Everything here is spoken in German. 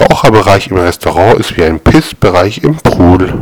Raucherbereich im Restaurant ist wie ein Pissbereich im Pool.